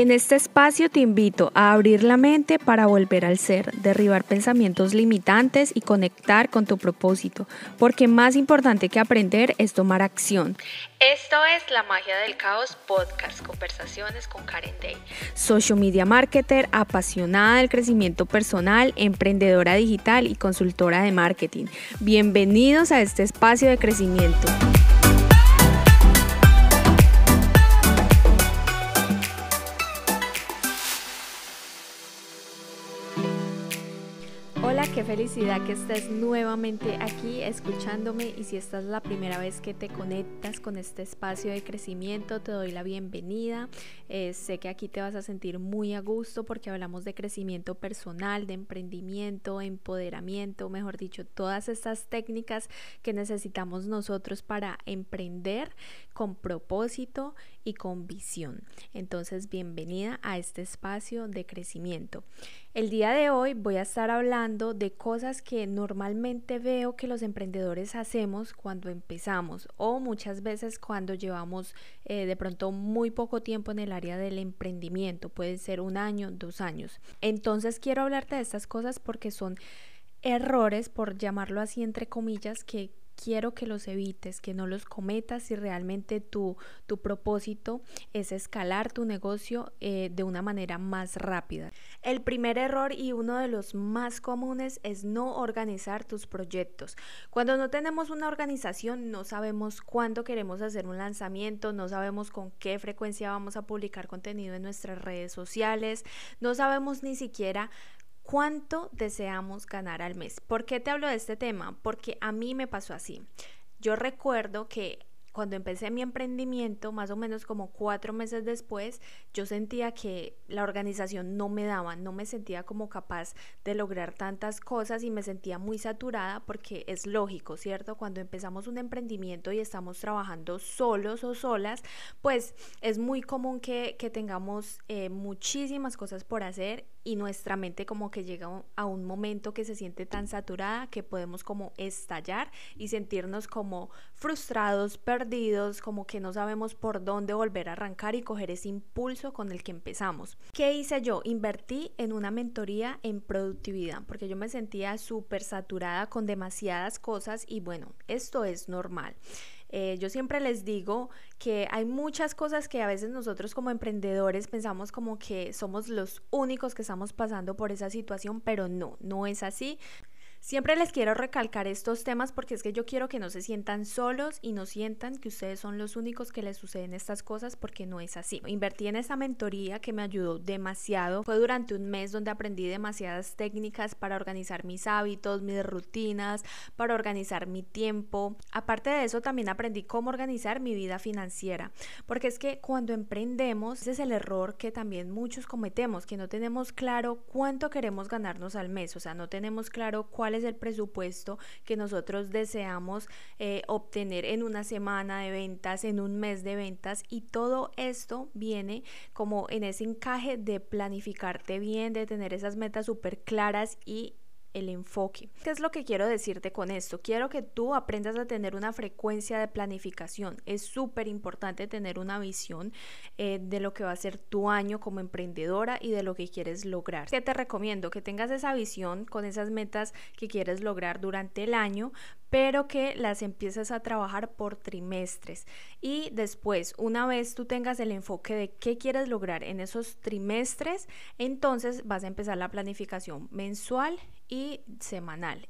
En este espacio te invito a abrir la mente para volver al ser, derribar pensamientos limitantes y conectar con tu propósito, porque más importante que aprender es tomar acción. Esto es La Magia del Caos Podcast, conversaciones con Karen Day. Social media marketer, apasionada del crecimiento personal, emprendedora digital y consultora de marketing. Bienvenidos a este espacio de crecimiento. Qué felicidad que estés nuevamente aquí escuchándome y si esta es la primera vez que te conectas con este espacio de crecimiento, te doy la bienvenida. Eh, sé que aquí te vas a sentir muy a gusto porque hablamos de crecimiento personal, de emprendimiento, empoderamiento, mejor dicho, todas estas técnicas que necesitamos nosotros para emprender con propósito y con visión. Entonces, bienvenida a este espacio de crecimiento. El día de hoy voy a estar hablando de cosas que normalmente veo que los emprendedores hacemos cuando empezamos o muchas veces cuando llevamos eh, de pronto muy poco tiempo en el área del emprendimiento, puede ser un año, dos años. Entonces quiero hablarte de estas cosas porque son errores, por llamarlo así entre comillas, que quiero que los evites, que no los cometas si realmente tu, tu propósito es escalar tu negocio eh, de una manera más rápida. El primer error y uno de los más comunes es no organizar tus proyectos. Cuando no tenemos una organización no sabemos cuándo queremos hacer un lanzamiento, no sabemos con qué frecuencia vamos a publicar contenido en nuestras redes sociales, no sabemos ni siquiera cuánto deseamos ganar al mes. ¿Por qué te hablo de este tema? Porque a mí me pasó así. Yo recuerdo que cuando empecé mi emprendimiento, más o menos como cuatro meses después, yo sentía que la organización no me daba, no me sentía como capaz de lograr tantas cosas y me sentía muy saturada porque es lógico, ¿cierto? Cuando empezamos un emprendimiento y estamos trabajando solos o solas, pues es muy común que, tengamos eh, muchísimas cosas por hacer y nuestra mente como que llega a un momento que se siente tan saturada que podemos como estallar y sentirnos como frustrados, perdidos, como que no sabemos por dónde volver a arrancar y coger ese impulso con el que empezamos. ¿Qué hice yo? Invertí en una mentoría en productividad porque yo me sentía súper saturada con demasiadas cosas y bueno, esto es normal. Eh, yo siempre les digo que hay muchas cosas que a veces nosotros como emprendedores pensamos como que somos los únicos que estamos pasando por esa situación, pero no, no es así. Siempre les quiero recalcar estos temas porque es que yo quiero que no se sientan solos y no sientan que ustedes son los únicos que les suceden estas cosas porque no es así. Invertí en esa mentoría que me ayudó demasiado. Fue durante un mes donde aprendí demasiadas técnicas para organizar mis hábitos, mis rutinas, para organizar mi tiempo. Aparte de eso también aprendí cómo organizar mi vida financiera. Porque es que cuando emprendemos, ese es el error que también muchos cometemos, que no tenemos claro cuánto queremos ganarnos al mes. O sea, no tenemos claro cuál es el presupuesto que nosotros deseamos eh, obtener en una semana de ventas, en un mes de ventas y todo esto viene como en ese encaje de planificarte bien, de tener esas metas súper claras y el enfoque. ¿Qué es lo que quiero decirte con esto? Quiero que tú aprendas a tener una frecuencia de planificación. Es súper importante tener una visión eh, de lo que va a ser tu año como emprendedora y de lo que quieres lograr. ¿Qué te recomiendo? Que tengas esa visión con esas metas que quieres lograr durante el año, pero que las empieces a trabajar por trimestres. Y después, una vez tú tengas el enfoque de qué quieres lograr en esos trimestres, entonces vas a empezar la planificación mensual y semanal.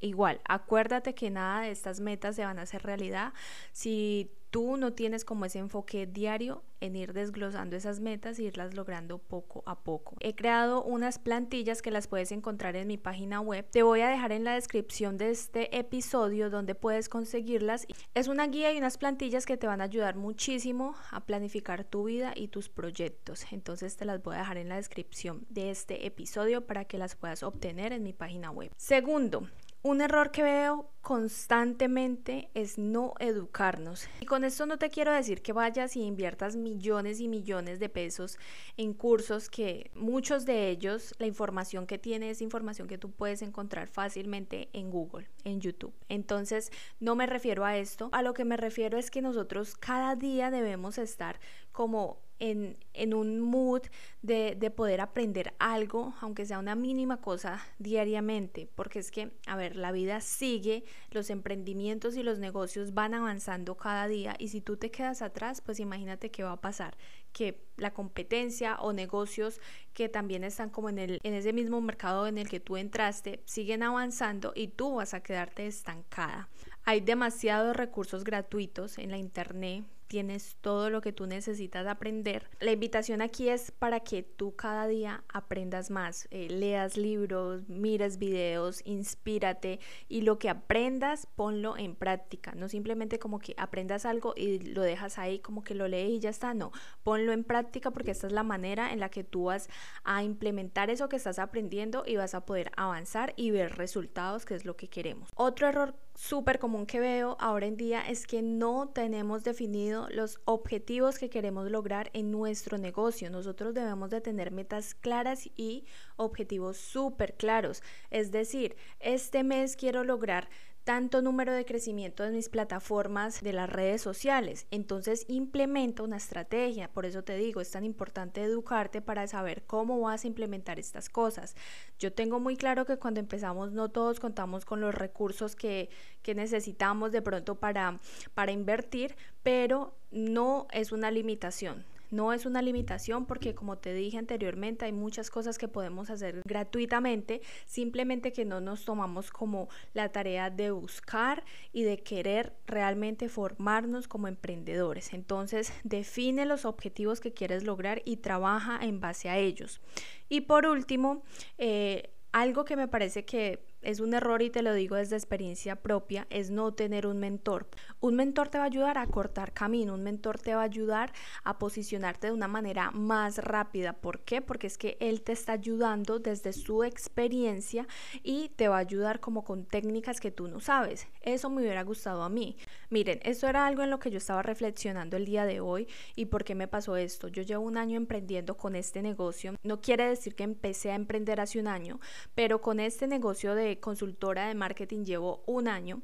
Igual, acuérdate que nada de estas metas se van a hacer realidad si tú no tienes como ese enfoque diario en ir desglosando esas metas y irlas logrando poco a poco. He creado unas plantillas que las puedes encontrar en mi página web. Te voy a dejar en la descripción de este episodio donde puedes conseguirlas. Es una guía y unas plantillas que te van a ayudar muchísimo a planificar tu vida y tus proyectos. Entonces te las voy a dejar en la descripción de este episodio para que las puedas obtener en mi página web. Segundo, un error que veo constantemente es no educarnos. Y con esto no te quiero decir que vayas y inviertas millones y millones de pesos en cursos que muchos de ellos, la información que tiene es información que tú puedes encontrar fácilmente en Google, en YouTube. Entonces, no me refiero a esto. A lo que me refiero es que nosotros cada día debemos estar como en, en un mood de, de, poder aprender algo, aunque sea una mínima cosa, diariamente, porque es que, a ver, la vida sigue, los emprendimientos y los negocios van avanzando cada día y si tú te quedas atrás, pues imagínate qué va a pasar, que la competencia o negocios que también están como en, el, en ese mismo mercado en el que tú entraste, siguen avanzando y tú vas a quedarte estancada. Hay demasiados recursos gratuitos en la internet tienes todo lo que tú necesitas aprender. La invitación aquí es para que tú cada día aprendas más, eh, leas libros, mires videos, inspírate y lo que aprendas ponlo en práctica, no simplemente como que aprendas algo y lo dejas ahí como que lo lees y ya está, no, ponlo en práctica porque esta es la manera en la que tú vas a implementar eso que estás aprendiendo y vas a poder avanzar y ver resultados, que es lo que queremos. Otro error súper común que veo ahora en día es que no tenemos definido los objetivos que queremos lograr en nuestro negocio. Nosotros debemos de tener metas claras y objetivos súper claros. Es decir, este mes quiero lograr tanto número de crecimiento en mis plataformas de las redes sociales. Entonces implementa una estrategia. Por eso te digo, es tan importante educarte para saber cómo vas a implementar estas cosas. Yo tengo muy claro que cuando empezamos no todos contamos con los recursos que, que necesitamos de pronto para, para invertir, pero no es una limitación. No es una limitación porque como te dije anteriormente hay muchas cosas que podemos hacer gratuitamente, simplemente que no nos tomamos como la tarea de buscar y de querer realmente formarnos como emprendedores. Entonces define los objetivos que quieres lograr y trabaja en base a ellos. Y por último, eh, algo que me parece que es un error y te lo digo desde experiencia propia, es no tener un mentor. Un mentor te va a ayudar a cortar camino, un mentor te va a ayudar a posicionarte de una manera más rápida. ¿Por qué? Porque es que él te está ayudando desde su experiencia y te va a ayudar como con técnicas que tú no sabes. Eso me hubiera gustado a mí. Miren, esto era algo en lo que yo estaba reflexionando el día de hoy y por qué me pasó esto. Yo llevo un año emprendiendo con este negocio. No quiere decir que empecé a emprender hace un año, pero con este negocio de consultora de marketing llevo un año.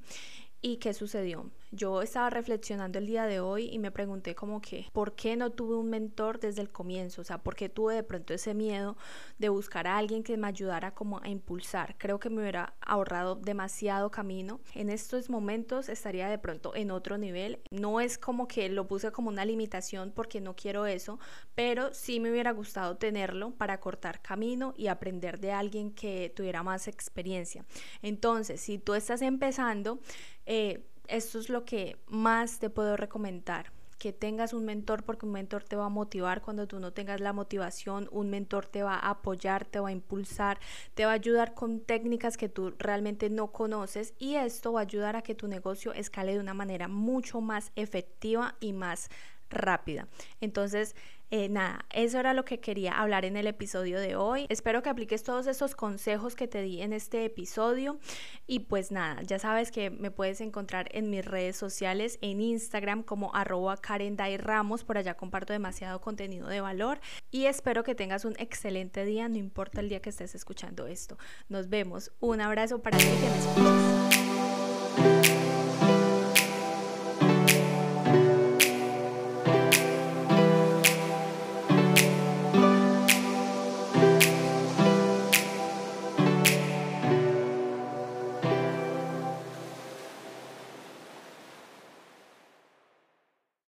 ¿Y qué sucedió? Yo estaba reflexionando el día de hoy y me pregunté como que, ¿por qué no tuve un mentor desde el comienzo? O sea, ¿por qué tuve de pronto ese miedo de buscar a alguien que me ayudara como a impulsar? Creo que me hubiera ahorrado demasiado camino. En estos momentos estaría de pronto en otro nivel. No es como que lo puse como una limitación porque no quiero eso, pero sí me hubiera gustado tenerlo para cortar camino y aprender de alguien que tuviera más experiencia. Entonces, si tú estás empezando, eh, esto es lo que más te puedo recomendar que tengas un mentor porque un mentor te va a motivar cuando tú no tengas la motivación, un mentor te va a apoyar, te va a impulsar, te va a ayudar con técnicas que tú realmente no conoces y esto va a ayudar a que tu negocio escale de una manera mucho más efectiva y más rápida. Entonces, eh, nada, eso era lo que quería hablar en el episodio de hoy. Espero que apliques todos esos consejos que te di en este episodio. Y pues nada, ya sabes que me puedes encontrar en mis redes sociales, en Instagram como arroba Karen Ramos. Por allá comparto demasiado contenido de valor. Y espero que tengas un excelente día, no importa el día que estés escuchando esto. Nos vemos. Un abrazo para ti que me escuchas.